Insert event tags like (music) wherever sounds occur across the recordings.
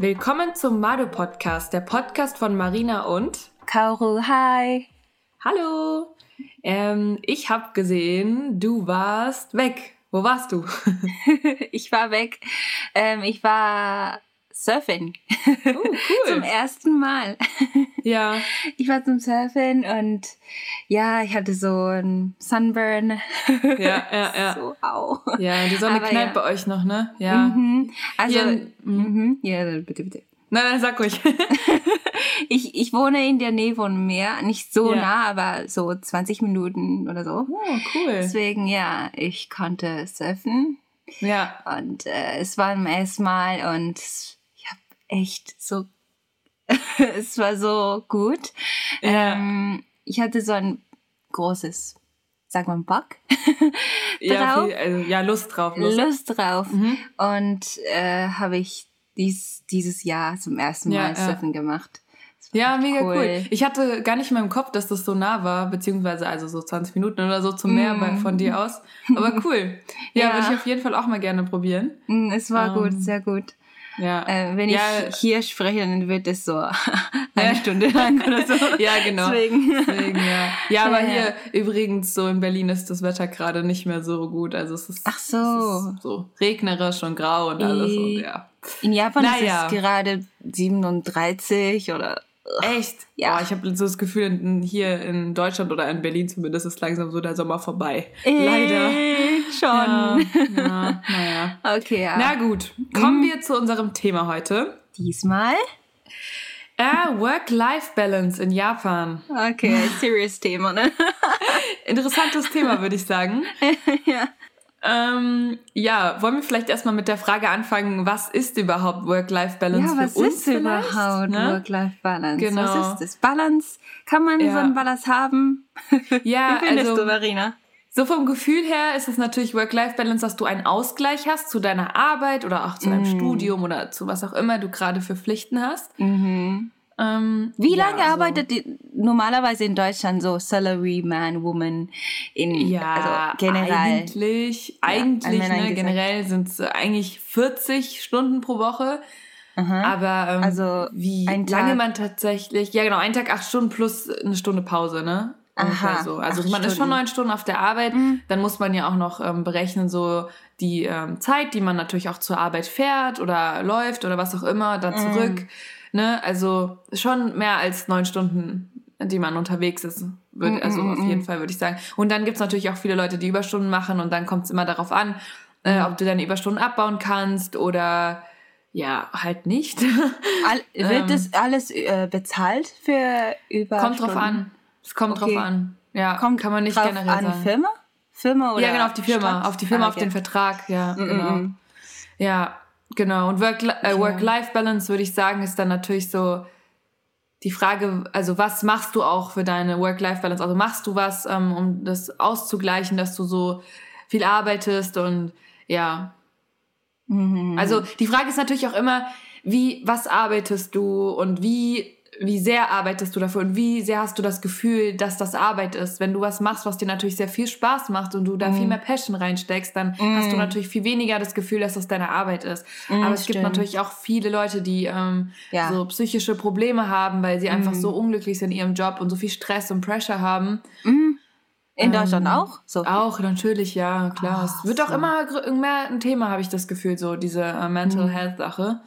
Willkommen zum Mado Podcast, der Podcast von Marina und Kauru. Hi. Hallo. Ähm, ich habe gesehen, du warst weg. Wo warst du? (laughs) (laughs) ich war weg. Ähm, ich war surfen. Oh, (laughs) cool. zum ersten Mal. ja. Ich war zum Surfen und ja, ich hatte so ein Sunburn. Ja, (laughs) ja, ja. So, au. Ja, die Sonne Aber knallt ja. bei euch noch, ne? Ja. Mhm. Also, Hier- mhm. ja, bitte, bitte. Nein, nein, sag ruhig. (laughs) Ich, ich wohne in der Nähe von Meer, nicht so Ja. nah, aber so 20 Minuten oder so. Oh, cool. Deswegen, ja, ich konnte surfen. Ja. Und äh, es war mein erstes Mal und echt so, (laughs) es war so gut. Ja. Ähm, ich hatte so ein großes, sag mal, Bock (laughs) Ja, viel, also, ja, Lust drauf. Lust. Lust drauf. Mhm. Und äh, habe ich dies, dieses Jahr zum ersten Mal ja. Surfen gemacht. Ja, mega cool. cool. Ich hatte gar nicht mehr im Kopf, dass das so nah war, beziehungsweise also so 20 Minuten oder so zum Meer Mm. von dir aus. (laughs) Aber cool. Ja, Ja. würde ich auf jeden Fall auch mal gerne probieren. Mm, Es war Ähm, gut, sehr gut. Ja. Äh, wenn ja, ich hier spreche, dann wird es so (laughs) Ja. eine Stunde lang oder so. (laughs) Ja, genau. Deswegen. Deswegen, ja. (laughs) ja, aber Ja, hier übrigens so in Berlin ist das Wetter gerade nicht mehr so gut. Also es ist, Ach so. ist so regnerisch und grau und alles und ja. In Japan Naja. ist es gerade 37 oder Echt? Ja. Boah, ich habe so das Gefühl, hier in Deutschland oder in Berlin zumindest ist langsam so der Sommer vorbei. Leider. Äh, Ja, schon. ja, naja. Okay, ja. Na gut, kommen wir zu unserem Thema heute. Diesmal? Äh, Work-Life-Balance in Japan. Okay, (laughs) serious Thema, ne? (laughs) Interessantes Thema, würde ich sagen. (laughs) ja. Ähm, ja, wollen wir vielleicht erstmal mit der Frage anfangen, was ist überhaupt Work-Life-Balance Ja, für was uns ist vielleicht, überhaupt ne? Work-Life-Balance? Genau. Was ist das? Balance? Kann man Ja. so einen Balance haben? Ja, Wie findest also du, Marina? So vom Gefühl her ist es natürlich Work-Life-Balance, dass du einen Ausgleich hast zu deiner Arbeit oder auch zu deinem Mm. Studium oder zu was auch immer du gerade für Pflichten hast. Mhm. Ähm, Wie ja, lange also- arbeitet die normalerweise in Deutschland so Salary Man, Woman in Ja, also generell? eigentlich, eigentlich, an Männern ne, generell sind es eigentlich 40 Stunden pro Woche. Aha. Aber ähm, Also wie lange Tag- man tatsächlich, ja genau, ein Tag acht Stunden plus eine Stunde Pause, ne? Aha, so. Also man ist schon Stunden. neun Stunden auf der Arbeit, Mhm. dann muss man ja auch noch ähm, berechnen, so die ähm, Zeit, die man natürlich auch zur Arbeit fährt oder läuft oder was auch immer, dann Mhm. zurück. Ne? Also schon mehr als neun Stunden, die man unterwegs ist. Würd, Mhm, also mhm, auf mhm. jeden Fall würde ich sagen. Und dann gibt's natürlich auch viele Leute, die Überstunden machen und dann kommt es immer darauf an, äh, Mhm. ob du deine Überstunden abbauen kannst oder ja, halt nicht. (laughs) All, wird Ähm. das alles äh, bezahlt für über kommt drauf an. Es kommt Okay. drauf an. Ja, Kommt kann man nicht drauf generell an sagen. Firma? Firma oder ja, genau, auf die Firma, Stadt? auf die Firma, Ah, auf okay. den Vertrag, ja, Mm, genau. mm, mm. Ja, genau. Und Work- äh, Okay. Work-Life-Balance, würde ich sagen, ist dann natürlich so die Frage, also was machst du auch für deine Work-Life-Balance? Also machst du was, ähm, um das auszugleichen, dass du so viel arbeitest und ja. Mhm. Also die Frage ist natürlich auch immer, wie, was arbeitest du und wie, wie sehr arbeitest du dafür und wie sehr hast du das Gefühl, dass das Arbeit ist? Wenn du was machst, was dir natürlich sehr viel Spaß macht und du da viel mehr Passion reinsteckst, dann hast du Mm. natürlich viel weniger das Gefühl, dass das deine Arbeit ist. Mm, Aber es gibt stimmt. natürlich auch viele Leute, die ähm, Ja. so psychische Probleme haben, weil sie einfach so unglücklich sind in ihrem Job und so viel Stress und Pressure haben. Mhm. In Ähm, Deutschland auch? So. Auch, natürlich, ja, klar. Ah, es wird auch so. immer gr- mehr ein Thema, habe ich das Gefühl, so diese äh, Mental Health Sache.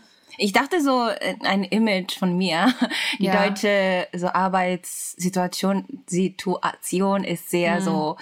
Ich dachte so, äh, ein Image von mir, (laughs) die Ja. deutsche so Arbeitssituation Situation ist sehr Mhm. so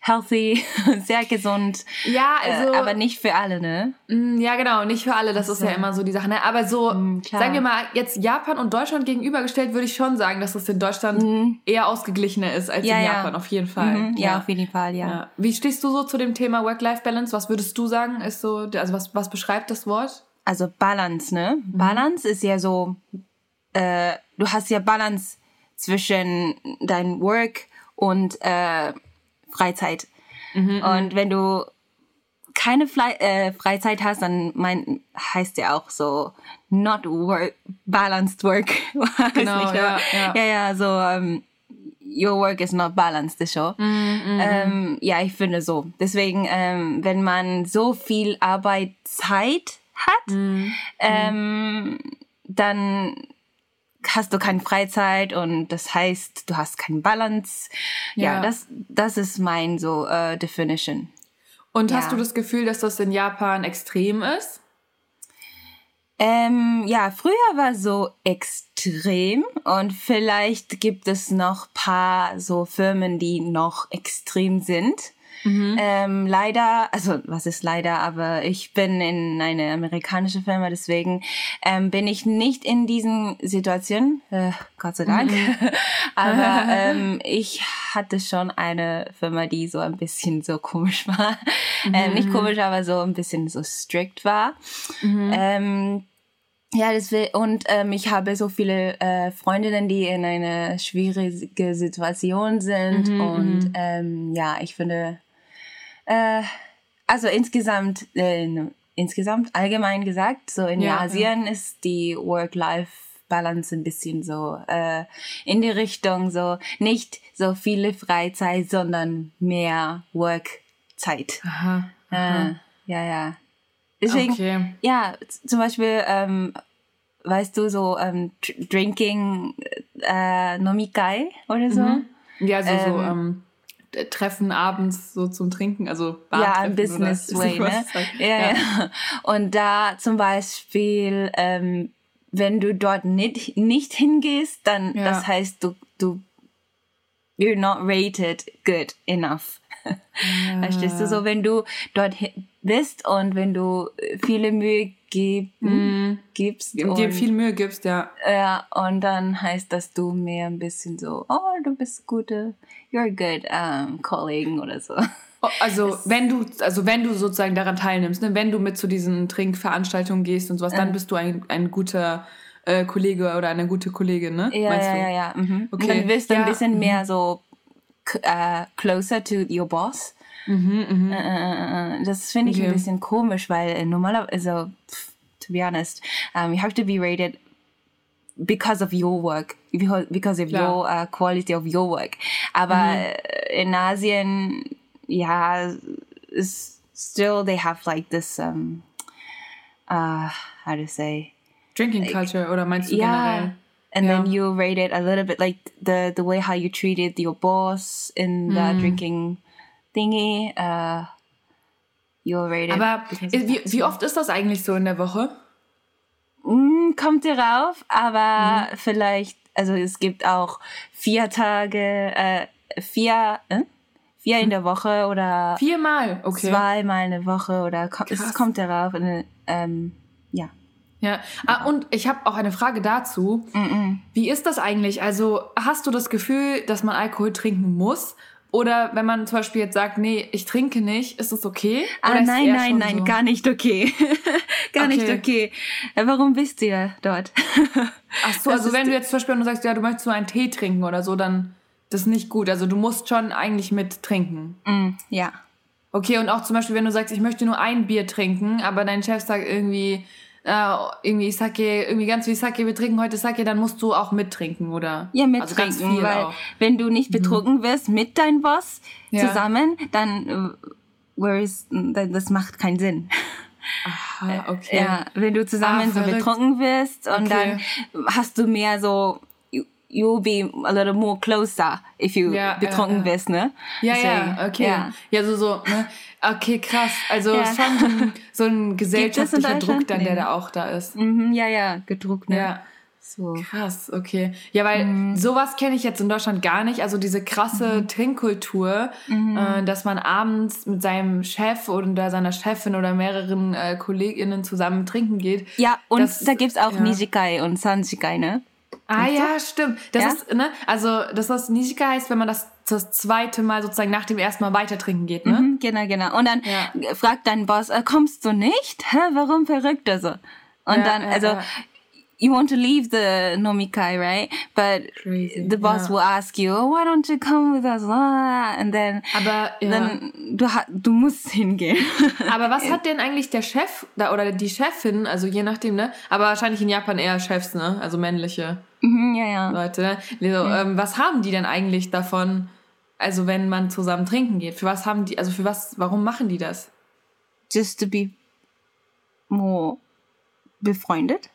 healthy, (laughs) sehr gesund, Ja, also. äh, aber nicht für alle, ne? Mm, Ja, genau, nicht für alle, das ist ja immer so die Sache. Ne? Aber so, klar. sagen wir mal, jetzt Japan und Deutschland gegenübergestellt, würde ich schon sagen, dass es in Deutschland eher ausgeglichener ist als. Ja, in ja. Japan, auf jeden Fall. Mhm, ja. auf jeden Fall, ja. Ja. Wie stehst du so zu dem Thema Work-Life-Balance? Was würdest du sagen, ist so, also was, was beschreibt das Wort? Also Balance, ne? Mhm. Balance ist ja so, äh, du hast ja Balance zwischen dein Work und äh, Freizeit. Mhm, und wenn du keine Fle äh, Freizeit hast, dann mein, heißt ja auch so not work, balanced work. (laughs) Genau, nicht, ja, ja. ja, ja, so ähm, your work is not balanced, so. Mhm, Ähm, ja, ich finde so. Deswegen, ähm, wenn man so viel Arbeitszeit hat, Mhm. ähm, dann hast du keine Freizeit und das heißt, du hast keinen Balance. Ja, Ja. das, das ist mein so äh, Definition. Und Ja. hast du das Gefühl, dass das in Japan extrem ist? Ähm, ja, früher war so extrem und vielleicht gibt es noch paar so Firmen, die noch extrem sind. Ähm, leider, also was ist leider, aber ich bin in eine amerikanische Firma, deswegen ähm, bin ich nicht in diesen Situationen, äh, Gott sei Dank. (laughs) aber (laughs) ähm, ich hatte schon eine Firma, die so ein bisschen so komisch war. Ähm, nicht komisch, aber so ein bisschen so strikt war. Ähm, ja, das will, und ähm, ich habe so viele äh, Freundinnen, die in einer schwierigen Situation sind. und ähm, ja, ich finde, äh, also insgesamt, äh, insgesamt allgemein gesagt, so in Ja, Asien ist die Work-Life-Balance ein bisschen so äh, in die Richtung so nicht so viele Freizeit, sondern mehr Work-Zeit. Aha. Äh, ja, ja. Deswegen, Okay. ja, zum Beispiel, ähm, weißt du, so ähm, Dr- Drinking äh, Nomikai oder so. Ja, so, so ähm, d- Treffen abends so zum Trinken, also Ja, Bartreffen im Business oder- (laughs) Way, ne? halt. Ja, ja. Und da zum Beispiel, ähm, wenn du dort nicht, nicht hingehst, dann, Ja. das heißt, du, du, you're not rated good enough. Verstehst du? So, wenn du dort bist und wenn du äh, viele Mühe gib, gibst Und dir viel Mühe gibst, ja. ja, und dann heißt das, du mehr ein bisschen so, oh, du bist gute, you're a good um, Kollegen oder so. Oh, Also (laughs) wenn du, also wenn du sozusagen daran teilnimmst, ne, wenn du mit zu diesen Trinkveranstaltungen gehst und sowas, dann bist du ein, ein guter äh, Kollege oder eine gute Kollegin, ne? Ja, Meinst ja, du? ja, ja. Mhm. Okay. Und dann wirst du Ja, ein bisschen mehr so äh, closer to your boss. Mhm, äh, äh, das finde ich Okay. ein bisschen komisch, weil äh, normalerweise, also, to be honest, um, you have to be rated because of your work, because of Klar. your uh, quality of your work. Aber äh, in Asien, ja, is still they have like this, um, uh, how to say, Drinking Culture oder meinst du yeah. generell? And then Yeah. you rate it a little bit like the the way how you treated your boss in the Mm. drinking thingy. Uh, you're rated. Aber because of wie, wie oft ist das eigentlich so in der Woche? Mm, kommt darauf, aber Mhm. vielleicht, also es gibt auch vier Tage, äh, vier, äh? vier in der Woche oder Viermal, okay. zweimal eine Woche oder es kommt darauf. Und, ähm, ja. Ja, ah, und ich habe auch eine Frage dazu. Wie ist das eigentlich? Also hast du das Gefühl, dass man Alkohol trinken muss? Oder wenn man zum Beispiel jetzt sagt, nee, ich trinke nicht, ist das okay? Ah, Oder ist nein, nein, nein, so? gar nicht okay. (laughs) gar nicht Okay. okay. Äh, Warum bist du ja dort? Ach so, (laughs) Das also wenn du jetzt zum Beispiel nur sagst, ja, du möchtest nur einen Tee trinken oder so, dann das ist nicht gut. Also du musst schon eigentlich mit trinken. Mm, ja. Okay, und auch zum Beispiel, wenn du sagst, ich möchte nur ein Bier trinken, aber dein Chef sagt irgendwie, äh, irgendwie Sake, irgendwie ganz viel Sake, wir trinken heute Sake, dann musst du auch mittrinken, oder? Ja, Also mittrinken, viel weil auch. wenn du nicht betrunken wirst mit deinem Boss Ja. zusammen, dann äh, where is, dann- das macht keinen Sinn. Ah, okay. Ja, wenn du zusammen Ah, so betrunken wirst und Okay. dann hast du mehr so you'll be a little more closer if you Ja, betrunken ja, ja. bist, ne? Ja, Deswegen, ja, okay. Ja. Ja, so, so, ne? Okay, krass. Also Ja. schon so ein, (laughs) gesellschaftlicher? Druck dann, der Nee. da auch da ist. Mhm, ja, ja, gedruckt, ne? Ja. So. Krass, okay. Ja, weil Mhm. sowas kenne ich jetzt in Deutschland gar nicht. Also diese krasse Trinkkultur, Mhm. äh, dass man abends mit seinem Chef oder seiner Chefin oder mehreren äh, KollegInnen zusammen trinken geht. Ja, und Das- da gibt's auch ja. Nijikai und Sanjikai, ne? Ah ja, stimmt. Das Ja? ist, ne, also das, was Nishika heißt, wenn man das das zweite Mal sozusagen nach dem ersten Mal weiter trinken geht, ne? Mhm, genau, genau. Und dann Ja. fragt dein Boss, äh, kommst du nicht? Hä, warum verrückt er so? Und Ja, dann, also. You want to leave the nomikai, right? But Crazy, the boss ja. will ask you, oh, why don't you come with us? And then, Aber, ja. dann du, du musst hingehen. (laughs) Aber was hat denn eigentlich der Chef da oder die Chefin, also je nachdem, ne? Aber wahrscheinlich in Japan eher Chefs, ne? Also männliche Mhm, ja, ja. Leute, ne? So, ähm, was haben die denn eigentlich davon, also wenn man zusammen trinken geht? Für was haben die, also für was, warum machen die das? Just to be more befreundet.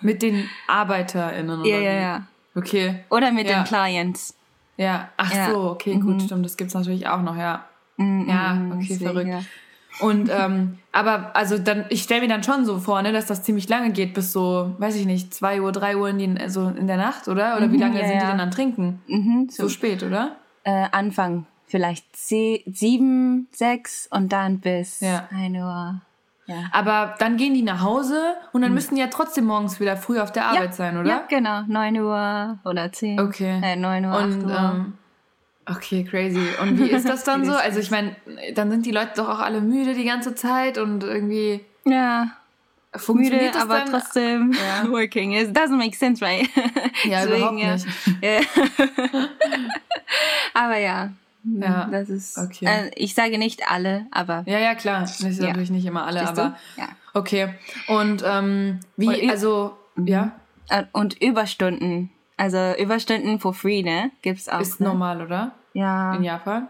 Mit den ArbeiterInnen oder Ja, ja, wie? ja. Okay. Oder mit Ja. den Clients. Ja, ach Ja. so, okay, gut, stimmt, das gibt's natürlich auch noch, ja. Mm, Ja, mm, okay, deswegen, verrückt. ja. Und (laughs) ähm, aber also dann, ich stelle mir dann schon so vor, ne, dass das ziemlich lange geht, bis so, weiß ich nicht, 2 Uhr, 3 Uhr in, die, so in der Nacht, oder? Oder wie Mhm, lange ja, sind die ja. denn am Trinken? Mhm, So so spät, oder? äh, Anfang vielleicht sie, sieben, sechs und dann bis Ja. ein Uhr. Ja. Aber dann gehen die nach Hause und dann müssen die ja trotzdem morgens wieder früh auf der Arbeit sein, oder? Ja, genau. 9 Uhr oder 10. Okay. Äh, 9 Uhr, 8 Und Uhr. ähm, okay, crazy. Und wie ist das dann (laughs) so? Also ich meine, dann sind die Leute doch auch alle müde die ganze Zeit und irgendwie ja, funktioniert müde, das aber dann? trotzdem Ja. (laughs) working. It doesn't make sense, right? Ja, (laughs) Deswegen, überhaupt nicht. Ja. aber ja, Ja, das ist. okay. Äh, ich sage nicht alle, aber. Ja, ja, klar. Das ist Ja. natürlich nicht immer alle, Siehst du? aber Ja. okay. Und ähm, Und wie, ü- also, ja, Äh, Und Überstunden. Also Überstunden for free, ne? Gibt's auch. ist ne? normal, oder? Ja. In Japan?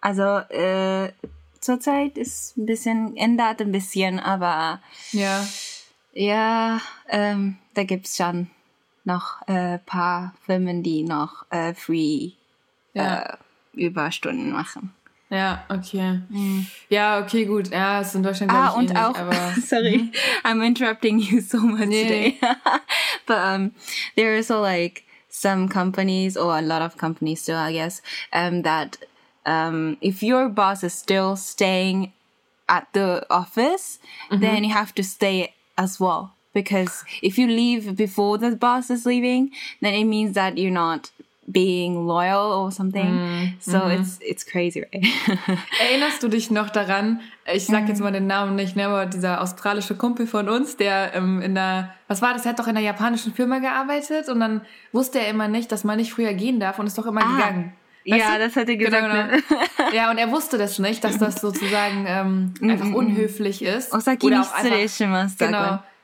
Also äh, zurzeit ist ein bisschen, ändert ein bisschen, aber Ja. ja, ähm, da gibt's schon noch ein äh, paar Firmen, die noch äh, free Ja. äh, Überstunden machen. Ja, okay. Ja, okay, gut. Ja, ist in Deutschland Ah, und ähnlich, auch, aber (laughs) sorry, I'm interrupting you so much Nee. today. (laughs) but um, there are also like some companies, or a lot of companies still, I guess, um, that um, if your boss is still staying at the office, then you have to stay as well. Because if you leave before the boss is leaving, then it means that you're not being loyal or something. So it's it's crazy, right? (laughs) Erinnerst du dich noch daran, ich sag jetzt mal den Namen nicht, ne, aber dieser australische Kumpel von uns, der ähm, in der, was war das, er hat doch in einer japanischen Firma gearbeitet und dann wusste er immer nicht, dass man nicht früher gehen darf und ist doch immer gegangen. Weißt ja, du? das hat er Genau, gesagt. genau. ne? Ja, und er wusste das nicht, dass das (laughs) sozusagen ähm, einfach unhöflich ist. Osaki Oder auch einfach- shimasu,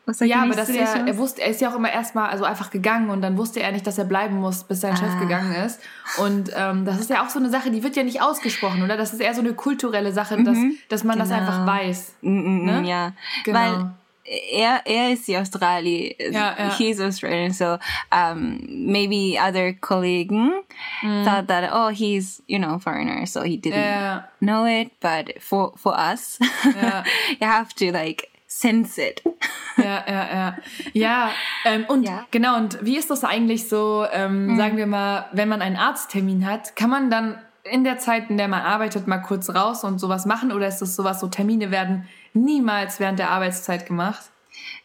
Genau. sagt Osaki Ja, aber dass er, er wusste, er ist ja auch immer erstmal also einfach gegangen und dann wusste er nicht, dass er bleiben muss, bis sein Ah. Chef gegangen ist. Und ähm, das ist ja auch so eine Sache, die wird ja nicht ausgesprochen, oder? Das ist eher so eine kulturelle Sache, dass, dass man das Genau. einfach weiß. Mm, mm, Ne? mm, Ja, Genau. weil er, er ist die Australi, Ja, ja. he's Australian, so um, maybe other Kollegen thought that, oh, he's, you know, foreigner, so he didn't Ja, know it, but for, for us, (laughs) you have to like sense it. ja, ja, ja. Ja, ähm, und Ja. genau, und wie ist das eigentlich so, ähm, sagen wir mal, wenn man einen Arzttermin hat, kann man dann in der Zeit, in der man arbeitet, mal kurz raus und sowas machen? Oder ist das sowas, so Termine werden niemals während der Arbeitszeit gemacht?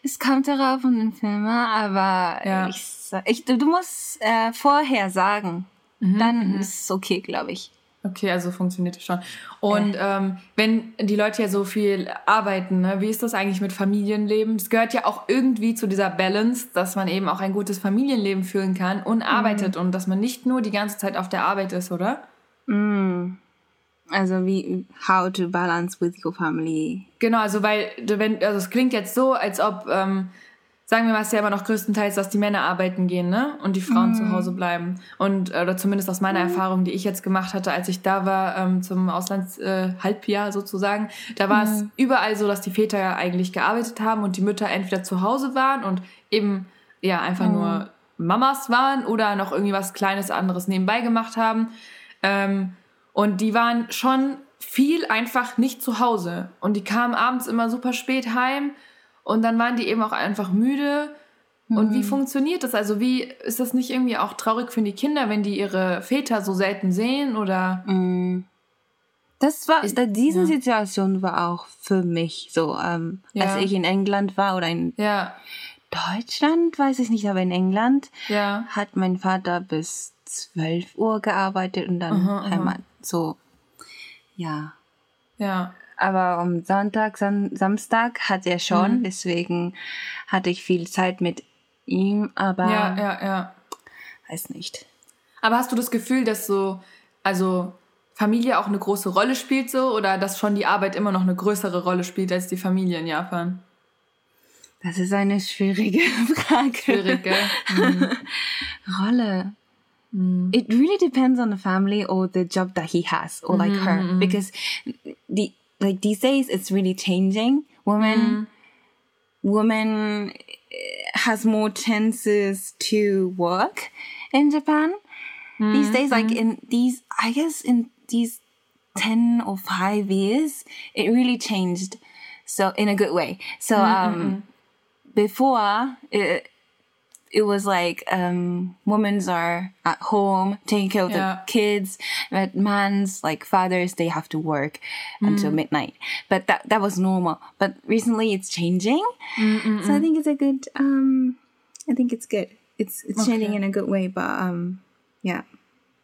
Es kommt darauf von den Firma, aber Ja. ich, ich, du, musst äh, vorher sagen. Dann ist es okay, glaube ich. Okay, also funktioniert das schon. Und ähm, wenn die Leute ja so viel arbeiten, ne, wie ist das eigentlich mit Familienleben? Es gehört ja auch irgendwie zu dieser Balance, dass man eben auch ein gutes Familienleben führen kann und arbeitet und dass man nicht nur die ganze Zeit auf der Arbeit ist, oder? Also wie, how to balance with your family. Genau, also weil, wenn, also es klingt jetzt so, als ob, ähm, sagen wir mal, es ist ja immer noch größtenteils, dass die Männer arbeiten gehen, ne? Und die Frauen zu Hause bleiben. Und, äh, oder zumindest aus meiner Erfahrung, die ich jetzt gemacht hatte, als ich da war, ähm, zum Auslandshalbjahr äh, sozusagen, da war es überall so, dass die Väter ja eigentlich gearbeitet haben und die Mütter entweder zu Hause waren und eben, ja, einfach nur Mamas waren oder noch irgendwie was Kleines anderes nebenbei gemacht haben. Ähm, und die waren schon viel einfach nicht zu Hause. Und die kamen abends immer super spät heim und dann waren die eben auch einfach müde. Und wie funktioniert das? Also wie ist das nicht irgendwie auch traurig für die Kinder, wenn die ihre Väter so selten sehen oder? Das war, da, diese ja. Situation war auch für mich so, ähm, Ja. als ich in England war oder in Ja, Deutschland, weiß ich nicht, aber in England hat mein Vater bis 12 Uhr gearbeitet und dann Aha, aha. Heimat. So, ja. Ja. Aber am Sonntag, Sam Samstag hat er schon, Mhm. deswegen hatte ich viel Zeit mit ihm, aber Ja, ja, ja. weiß nicht. Aber hast du das Gefühl, dass so, also Familie auch eine große Rolle spielt so oder dass schon die Arbeit immer noch eine größere Rolle spielt als die Familie in Japan? Das ist eine schwierige (laughs) Frage. Schwierig, gell? Mhm. (laughs) Rolle. Mm. It really depends on the family or the job that he has or like her mm-hmm. because the like these days it's really changing. Women mm. women eh, has more chances to work in Japan these days. Like mm-hmm. in these, I guess in these ten or five years, it really changed. So in a good way. So mm, um, before it, it was like um women's are at home taking care of Yeah. the kids. But man's like fathers they have to work until midnight. But that that was normal. But recently it's changing. So i think it's a good um i think it's good. It's it's changing in a good way but um yeah.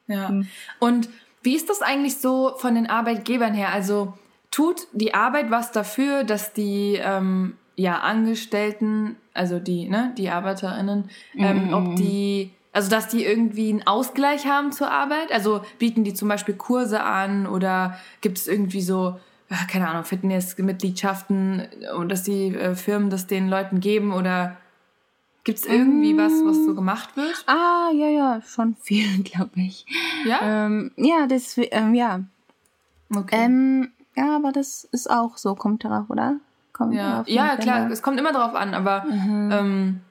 Ja. Und wie ist das eigentlich so von den Arbeitgebern her? Also tut die Arbeit was dafür, dass die ähm, ja Angestellten, also die ne, die ArbeiterInnen, ähm, ob die also dass die irgendwie einen Ausgleich haben zur Arbeit? Also bieten die zum Beispiel Kurse an oder gibt es irgendwie so keine Ahnung Fitnessmitgliedschaften und dass die äh, Firmen das den Leuten geben oder gibt es irgendwie was, was so gemacht wird? ah ja ja schon viel (laughs) glaube ich Ja. ähm, ja das ähm, ja Okay. ähm, ja aber das ist auch so kommt darauf oder kommt Ja, ja an, klar, wenn es kommt immer drauf an, aber Mhm. ähm,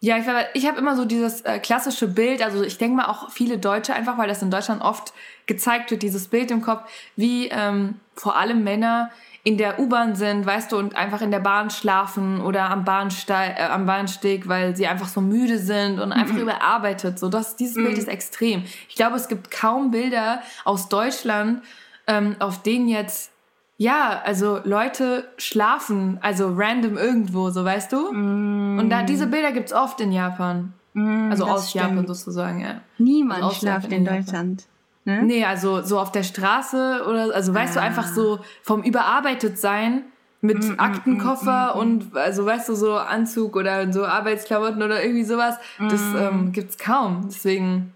ja, ich, ich habe immer so dieses äh, klassische Bild, also ich denke mal auch viele Deutsche, einfach weil das in Deutschland oft gezeigt wird, dieses Bild im Kopf, wie ähm, vor allem Männer in der U-Bahn sind, weißt du, und einfach in der Bahn schlafen oder am, Bahnsteig, äh, am Bahnsteg, weil sie einfach so müde sind und Mhm. einfach überarbeitet. So, das, dieses Bild ist extrem. Ich glaube, es gibt kaum Bilder aus Deutschland, ähm, auf denen jetzt ja, also Leute schlafen, also random irgendwo, so weißt du? Und da diese Bilder gibt's oft in Japan. also Mm. das aus Japan stimmt. sozusagen, ja. niemand Also schlaft in in Japan. Deutschland ne? Nee, also so auf der Straße oder also weißt du Ah. einfach so vom überarbeitet sein mit Mm, Aktenkoffer und also weißt du so Anzug oder so Arbeitsklamotten oder irgendwie sowas, das Mm. ähm, gibt's kaum. Deswegen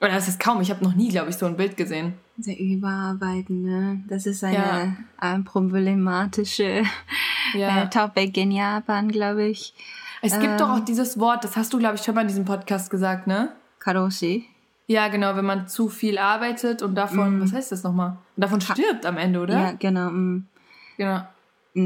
oder das ist kaum, ich habe noch nie, glaube ich, so ein Bild gesehen. Sehr überarbeiten, ne? Das ist eine Ja. ein problematische (laughs) Ja. äh, Topic in Japan, glaube ich. Es gibt doch auch dieses Wort, das hast du glaube ich schon mal in diesem Podcast gesagt, ne? Karoshi. Ja, genau, wenn man zu viel arbeitet und davon, was heißt das nochmal? Und davon stirbt am Ende, oder? Ja, genau. mm. Genau.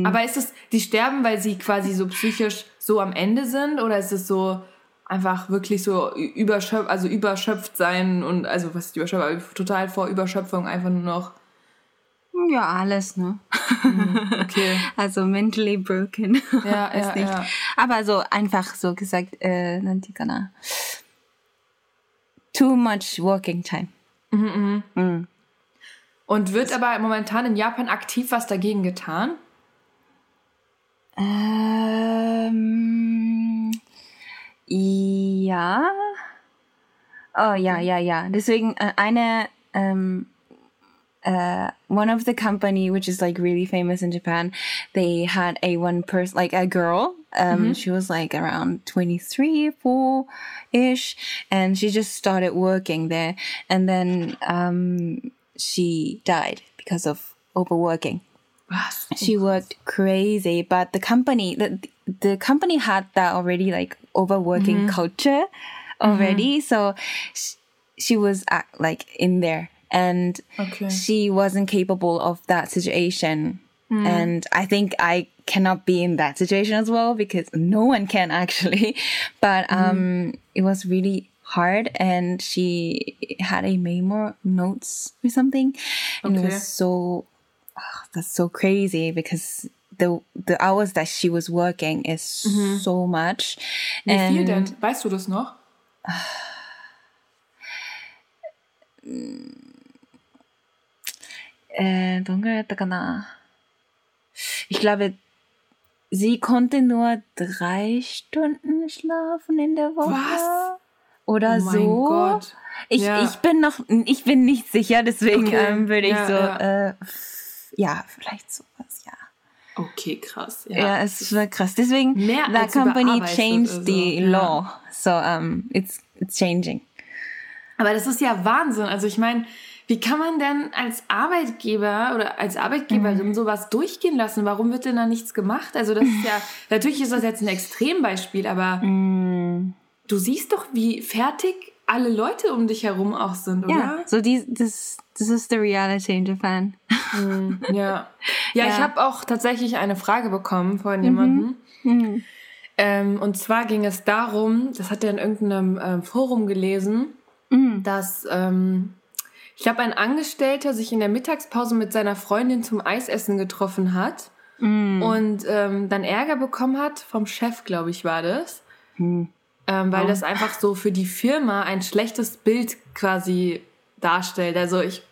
Aber ist es, die sterben, weil sie quasi so psychisch so am Ende sind oder ist es so einfach wirklich so überschöpft, also überschöpft sein und also was ist überschöpft, aber total vor Überschöpfung einfach nur noch. Ja, alles, ne? Okay. (laughs) Also mentally broken. Ja, (laughs) ja, nicht. ja. Aber so einfach so gesagt, äh. Too much working time. Und wird aber momentan in Japan aktiv was dagegen getan? Ähm, ja. Oh ja, ja, ja. Deswegen äh, eine ähm, uh, one of the company which is like really famous in Japan, they had a one person like a girl. Um, she was like around 23, 4 ish, and she just started working there, and then um, she died because of overworking? She worked crazy but the company the, the company had that already like overworking culture already. So she, she was uh, like in there. And Okay. she wasn't capable of that situation. And i think i cannot be in that situation as well because no one can (laughs) actually. But um it was really hard. And she had a memo notes or something. And it was so ah, that's so crazy because the the hours that she was working is so much Wie viel and denn? Weißt du das noch? äh, どんぐらいだったかな ich glaube sie konnte nur drei Stunden schlafen in der Woche Was? oder Oh mein so Gott. Ich, Ja. ich bin noch ich bin nicht sicher deswegen Okay. ähm, würde ich Ja, so ja. Äh, ja vielleicht sowas ja Okay, krass. Ja. Ja, es war krass. Deswegen, Mehr the company changed the so, law. So, um, it's, it's changing. Aber das ist ja Wahnsinn. Also ich meine, wie kann man denn als Arbeitgeber oder als Arbeitgeberin Mhm. sowas durchgehen lassen? Warum wird denn da nichts gemacht? Also das ist ja, (laughs) natürlich ist das jetzt ein Extrembeispiel, aber Mhm. du siehst doch, wie fertig alle Leute um dich herum auch sind, oder? Ja, so die, this, this is the reality in Japan. Ja. (laughs) Ja, ich Ja. habe auch tatsächlich eine Frage bekommen von jemandem. Mhm. Ähm, und zwar ging es darum, das hat er in irgendeinem ähm, Forum gelesen, Mm. dass ähm, ich glaube, ein Angestellter sich in der Mittagspause mit seiner Freundin zum Eisessen getroffen hat Mm. und ähm, dann Ärger bekommen hat vom Chef, glaube ich, war das. Hm. Ähm, weil das einfach so für die Firma ein schlechtes Bild quasi darstellt. Also ich.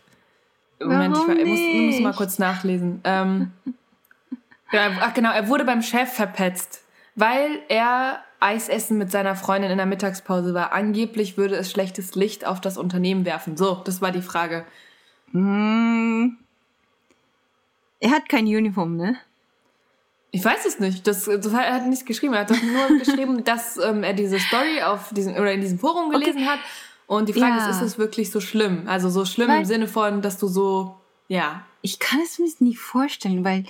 Moment, ich, Warum war- ich muss, ich muss nicht? mal kurz nachlesen. Ähm, (laughs) ja, ach genau, er wurde beim Chef verpetzt, weil er Eisessen mit seiner Freundin in der Mittagspause war. Angeblich würde es schlechtes Licht auf das Unternehmen werfen. So, das war die Frage. Mm. Er hat kein Uniform, ne? Ich weiß es nicht. Das, das hat, er hat nichts geschrieben. Er hat doch nur (laughs) geschrieben, dass ähm, er diese Story auf diesen oder in diesem Forum gelesen hat. Und die Frage Ja. ist, ist es wirklich so schlimm? Also so schlimm Weil- im Sinne von, dass du so, ja. Ich kann es mir nicht vorstellen, weil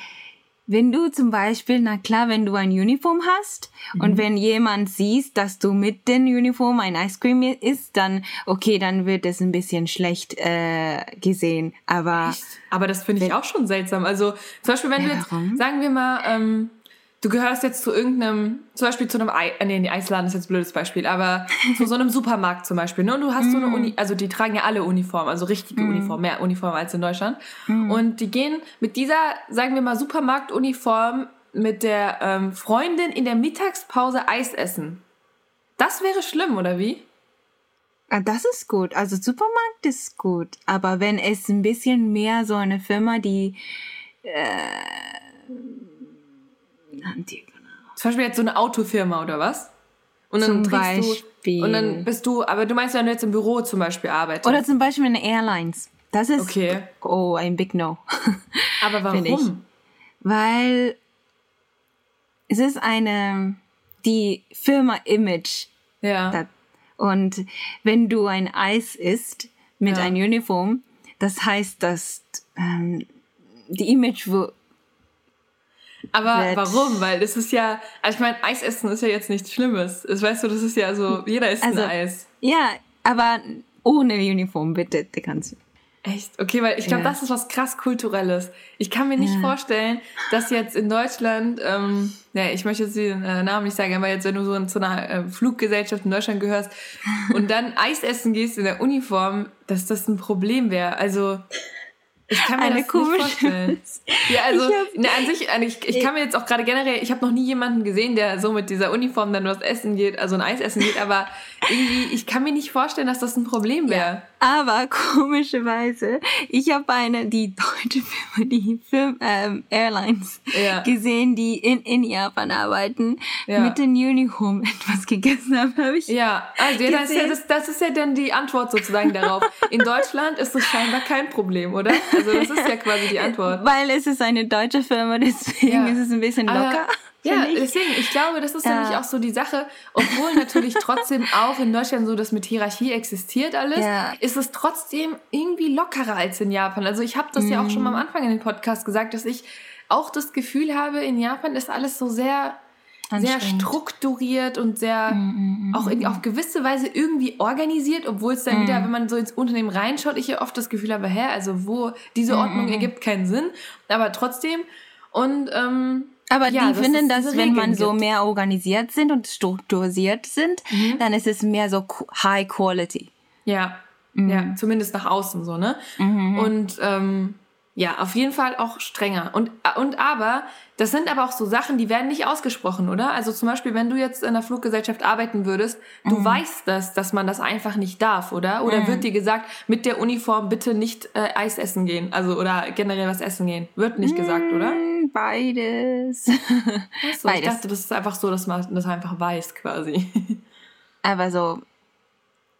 wenn du zum Beispiel, na klar, wenn du ein Uniform hast und wenn jemand siehst, dass du mit dem Uniform ein Ice Cream isst, dann okay, dann wird es ein bisschen schlecht äh, gesehen. Aber Aber das finde ich auch schon seltsam. Also zum Beispiel, wenn Ja, du jetzt, sagen wir mal, ähm, du gehörst jetzt zu irgendeinem, zum Beispiel zu einem, Ei, äh, nee, die Eisladen ist jetzt ein blödes Beispiel, aber (laughs) zu so einem Supermarkt zum Beispiel. Ne? Und du hast so Mm. eine Uni, also die tragen ja alle Uniform, also richtige Uniform, mehr Uniform als in Deutschland. Mm. Und die gehen mit dieser, sagen wir mal, Supermarktuniform mit der ähm, Freundin in der Mittagspause Eis essen. Das wäre schlimm, oder wie? Ah, Das ist gut. Also Supermarkt ist gut. Aber wenn es ein bisschen mehr so eine Firma, die äh, die- Zum Beispiel jetzt so eine Autofirma oder was? Und dann Zum Beispiel. du und dann bist du, aber du meinst, wenn du jetzt im Büro zum Beispiel arbeitest. oder zum Beispiel eine Airlines. Das ist Okay. oh ein Big No, (laughs) aber warum? weil es ist eine die Firma Image Ja. da- und wenn du ein Eis isst mit Ja. einem Uniform, das heißt, dass ähm, die Image aber wird- warum? Weil das ist ja, also ich meine, Eis essen ist ja jetzt nichts Schlimmes. Das weißt du, das ist ja so, jeder isst Also- ein Eis. ja, aber ohne Uniform bitte, die kannst du. Echt? Okay, weil ich glaube, Ja. das ist was krass Kulturelles. Ich kann mir nicht Ja. vorstellen, dass jetzt in Deutschland, ähm, ja, ich möchte jetzt den äh, Namen nicht sagen, aber jetzt, wenn du so in, zu einer äh, Fluggesellschaft in Deutschland gehörst und dann Eis essen gehst in der Uniform, dass das ein Problem wäre. Also, ich kann mir Eine das nicht komische- vorstellen. (laughs) Ja, also, Ich ne, an sich, ich, ich kann mir jetzt auch gerade generell, ich habe noch nie jemanden gesehen, der so mit dieser Uniform dann was essen geht, also ein Eis essen geht, aber irgendwie, ich kann mir nicht vorstellen, dass das ein Problem wäre. Aber komischerweise, ich habe eine, die deutsche Firma, die Firma, ähm, Airlines Ja. gesehen, die in, in Japan arbeiten, Ja. mit den Uniform (laughs) etwas gegessen haben, habe ich. Ja, also ja, das, ist ja, das, das ist ja dann die Antwort sozusagen darauf. In Deutschland ist das scheinbar kein Problem, oder? Also das ist ja quasi die Antwort. Weil es ist eine deutsche Firma, deswegen Ja. ist es ein bisschen Aber- locker. Ja, deswegen, ich glaube, das ist Ja. nämlich auch so die Sache, obwohl natürlich (laughs) trotzdem auch in Deutschland so das mit Hierarchie existiert alles, Ja. ist es trotzdem irgendwie lockerer als in Japan. Also ich habe das ja auch schon mal am Anfang in dem Podcast gesagt, dass ich auch das Gefühl habe, in Japan ist alles so sehr sehr strukturiert und sehr Mhm, auch in, auf gewisse Weise irgendwie organisiert, obwohl es dann wieder, wenn man so ins Unternehmen reinschaut, ich ja oft das Gefühl habe, hä, also wo diese Ordnung ergibt keinen Sinn, aber trotzdem und ähm, Aber ja, die dass finden, dass wenn man so gibt. mehr organisiert sind und strukturisiert sind, dann ist es mehr so High Quality. Ja, Mhm. ja, zumindest nach außen so, ne? Und ähm, ja, auf jeden Fall auch strenger. Und, und aber, das sind aber auch so Sachen, die werden nicht ausgesprochen, oder? Also zum Beispiel, wenn du jetzt in einer Fluggesellschaft arbeiten würdest, Mhm. du weißt das, dass man das einfach nicht darf, oder? Oder wird dir gesagt, mit der Uniform bitte nicht äh, Eis essen gehen, also oder generell was essen gehen? Wird nicht gesagt, oder? Mm, Beides. Ach so, ich beides. dachte, das ist einfach so, dass man das einfach weiß, quasi. Aber so,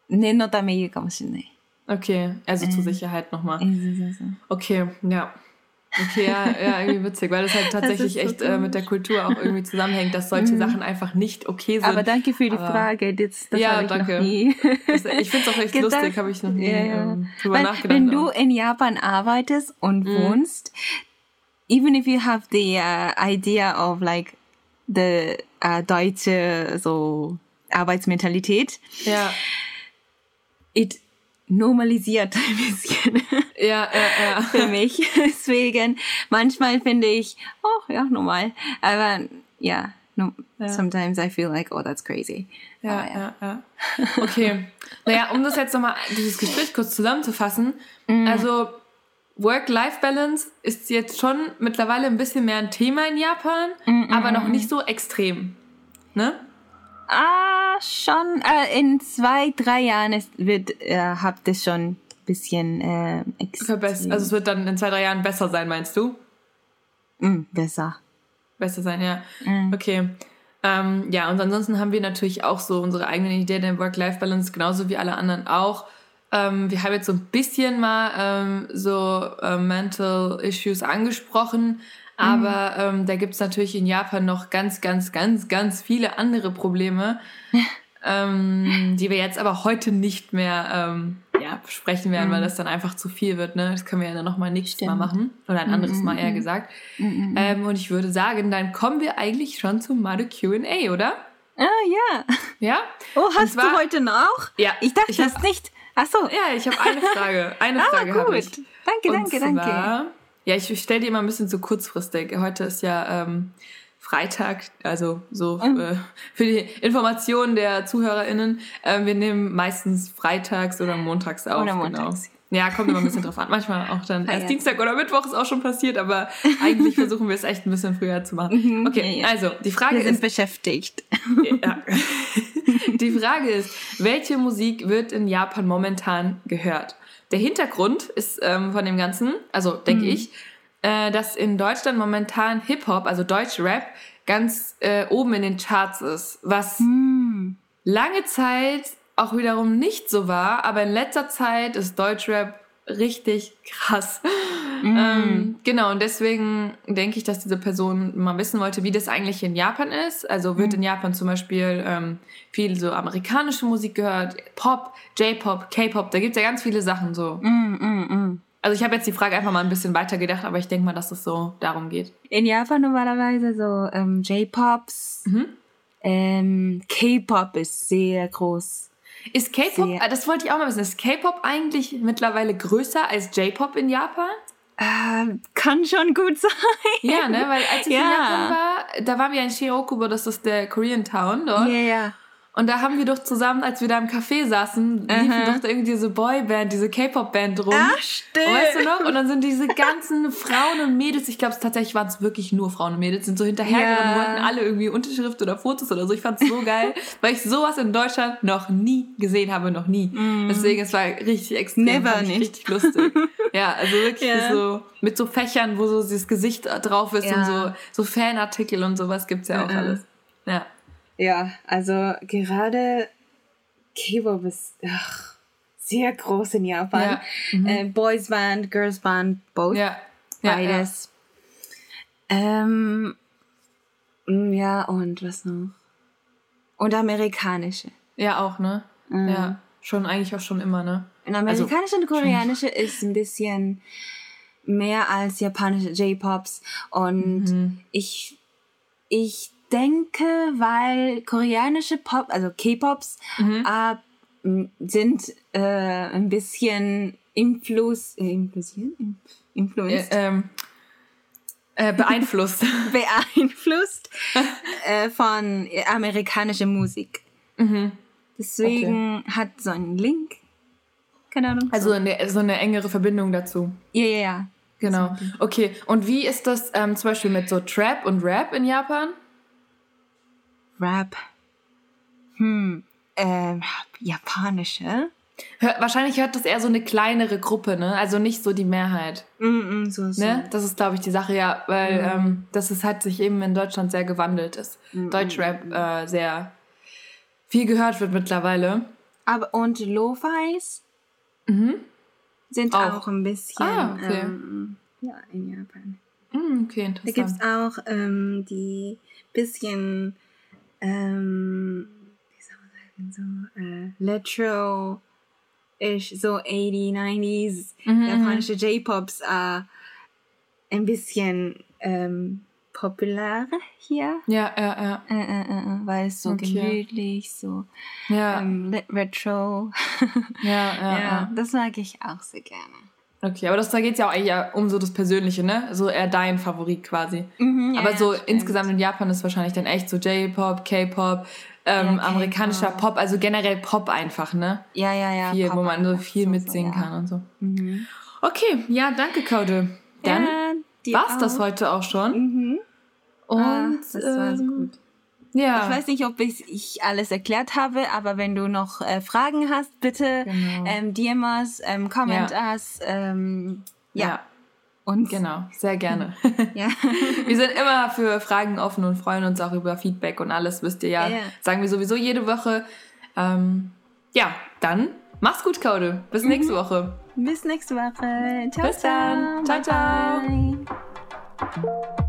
念のため言うかもしれない。 Okay, also äh, zur ähm, Sicherheit nochmal. Okay, ja. Okay, ja, ja, irgendwie witzig, weil das halt (laughs) tatsächlich das so echt äh, mit der Kultur auch irgendwie zusammenhängt, dass solche mhm. Sachen einfach nicht okay sind. Aber danke für die aber, Frage. Das, das ja, ich danke. Das, ich finde es auch echt Gedank lustig, habe ich noch nie ja, ähm, drüber weil, nachgedacht. Wenn du in Japan arbeitest und mhm. wohnst, even if you have the uh, idea of like the uh, deutsche so Arbeitsmentalität, ja. it normalisiert ein bisschen ja, ja, ja. (laughs) für mich. Deswegen, manchmal finde ich, oh ja, normal. Aber ja, No, Sometimes I feel like, oh, that's crazy. Ja, ja, ja. Okay. naja, um das jetzt nochmal, dieses Gespräch kurz zusammenzufassen. Mhm. Also, Work-Life-Balance ist jetzt schon mittlerweile ein bisschen mehr ein Thema in Japan, Mhm, aber noch nicht so extrem. Ne? Ah, schon. Äh, in zwei, drei Jahren ist, wird, äh, habt ihr schon ein bisschen äh, Verbess also, es wird dann in zwei, drei Jahren besser sein, meinst du? mm, besser. Besser sein, ja. Okay. Ähm, ja, und ansonsten haben wir natürlich auch so unsere eigene Idee der Work-Life-Balance, genauso wie alle anderen auch. Ähm, wir haben jetzt so ein bisschen mal ähm, so äh, Mental Issues angesprochen, aber ähm, da gibt's natürlich in Japan noch ganz, ganz, ganz, ganz viele andere Probleme, (laughs) ähm, die wir jetzt aber heute nicht mehr ähm, ja, besprechen werden, weil das dann einfach zu viel wird. Ne? Das können wir ja dann nochmal nächstes Mal machen. Oder ein anderes Mal eher gesagt. Ähm, und ich würde sagen, dann kommen wir eigentlich schon zum Mado QA, oder? Ah, ja. Ja? Oh, hast zwar- du heute noch? Ja, Ich dachte, ich das hab- nicht. Ach so. Ja, ich habe eine Frage. Eine (laughs) Ah, Frage habe gut. Danke, Und danke, danke. Ja, ich stelle die immer ein bisschen zu kurzfristig. Heute ist ja ähm, Freitag, also so Mhm. äh, für die Informationen der ZuhörerInnen. Ähm, wir nehmen meistens freitags oder montags auf. Oder montags. Genau. Ja, kommt immer ein bisschen drauf an. Manchmal auch dann erst ja. Dienstag oder Mittwoch ist auch schon passiert, aber eigentlich versuchen wir es echt ein bisschen früher zu machen. Okay, Mhm. ja. also die Frage Wir sind ist, beschäftigt. ja. (laughs) Die Frage ist, welche Musik wird in Japan momentan gehört? Der Hintergrund ist ähm, von dem Ganzen, also denke ich, äh, dass in Deutschland momentan Hip-Hop, also Deutsch-Rap, ganz äh, oben in den Charts ist, was lange Zeit auch wiederum nicht so war, aber in letzter Zeit ist Deutschrap richtig krass. Ähm, genau, und deswegen denke ich, dass diese Person mal wissen wollte, wie das eigentlich in Japan ist. Also wird in Japan zum Beispiel ähm, viel so amerikanische Musik gehört, Pop, J-Pop, K-Pop, da gibt's ja ganz viele Sachen so. Also ich habe jetzt die Frage einfach mal ein bisschen weiter gedacht, aber ich denke mal, dass es so darum geht. In Japan normalerweise so ähm, J-Pops. Mhm. Ähm, K-Pop ist sehr groß. Ist K-Pop, äh, das wollte ich auch mal wissen, ist K-Pop eigentlich mittlerweile größer als J-Pop in Japan? Ähm, kann schon gut sein. Ja, ne, weil als ich in Ja. Japan war, da waren wir in Shirokubo, das ist der Korean Town dort. Ja, ja. Und da haben wir doch zusammen, als wir da im Café saßen, liefen doch da irgendwie diese Boyband, diese K-Pop-Band rum. Ach, stimmt. Weißt du noch? Und dann sind diese ganzen Frauen und Mädels, ich glaube, tatsächlich waren es wirklich nur Frauen und Mädels, sind so hinterhergerannt Ja. und wollten alle irgendwie Unterschrift oder Fotos oder so. Ich fand es so geil, (laughs) weil ich sowas in Deutschland noch nie gesehen habe, noch nie. Deswegen, es war richtig extrem. Mm. Never nicht. Richtig lustig. (laughs) ja, also wirklich Ja. so mit so Fächern, wo so dieses Gesicht drauf ist Ja. und so, so Fanartikel und sowas gibt's ja auch Mhm. alles. Ja. Ja, also gerade K-Pop ist ach, sehr groß in Japan. Ja. Äh, Boys Band, Girls Band, both. Ja. ja Beides. Ähm, mm, ja, und was noch? Und amerikanische. Ja, ja auch, ne? Mhm. Ja. Schon, eigentlich auch schon immer, ne? Und amerikanische und koreanische ist ein bisschen mehr als japanische J-Pops. Und Mhm. ich, ich denke, weil koreanische Pop, also K-Pops, Mhm. äh, sind äh, ein bisschen Influss, äh, influenzieren? In- Ja, Influenced? ähm, äh, beeinflusst. (laughs) beeinflusst äh, von amerikanischer Musik. mhm. Deswegen hat so einen Link. Keine Ahnung. Also eine, so eine engere Verbindung dazu. ja, ja, ja. Genau. Okay. Und wie ist das ähm, zum Beispiel mit so Trap und Rap in Japan? Rap. Hm. Ähm, japanische. Wahrscheinlich hört das eher so eine kleinere Gruppe, ne? Also nicht so die Mehrheit. Mm, mm, so, so. Ne? Das ist, glaube ich, die Sache, ja, weil Mhm. ähm, das ist, hat sich eben in Deutschland sehr gewandelt ist. Deutschrap äh, sehr viel gehört wird mittlerweile. Aber und Lo-Fis sind Auch. auch. ein bisschen. Ah, okay. ähm, ja, in Japan. Hm, okay, Da gibt es interessant. auch ähm, die bisschen, ähm, wie soll man sagen, so äh, Retro, ish, so 80, 90s, Mhm, japanische J-Pops, äh, ein bisschen ähm, populär hier. Ja, ja, ja. Äh, äh, äh, äh, weil es so Okay. gemütlich, so Ja, ähm, Retro. (laughs) ja, ja, ja, ja. das mag ich auch sehr gerne. Okay, aber das, da geht es ja auch eigentlich um so das Persönliche, ne? So eher dein Favorit quasi. Mhm, ja, aber so ja, insgesamt in Japan ist wahrscheinlich dann echt so J-Pop, K-Pop, ähm, ja, amerikanischer Pop, also generell Pop einfach, ne? Ja, ja, ja. Viel, wo man so viel so, mitsingen so, kann und so. Mhm. Okay, ja, danke, Kaude. Dann war's auch. das heute auch schon. Mhm. Und ah, das war so ähm, gut. Ja. Ich weiß nicht, ob ich, alles erklärt habe, aber wenn du noch äh, Fragen hast, bitte genau. ähm, DM us, ähm, comment ja. us. Ähm, ja. ja. Und genau, sehr gerne. (laughs) ja. (laughs) wir sind immer für Fragen offen und freuen uns auch über Feedback und alles, wisst ihr ja. ja. Sagen wir sowieso jede Woche. Ähm, ja, dann mach's gut, Kaude. Bis mhm. nächste Woche. Bis nächste Woche. Ciao, Bis dann. Ciao, ciao. ciao.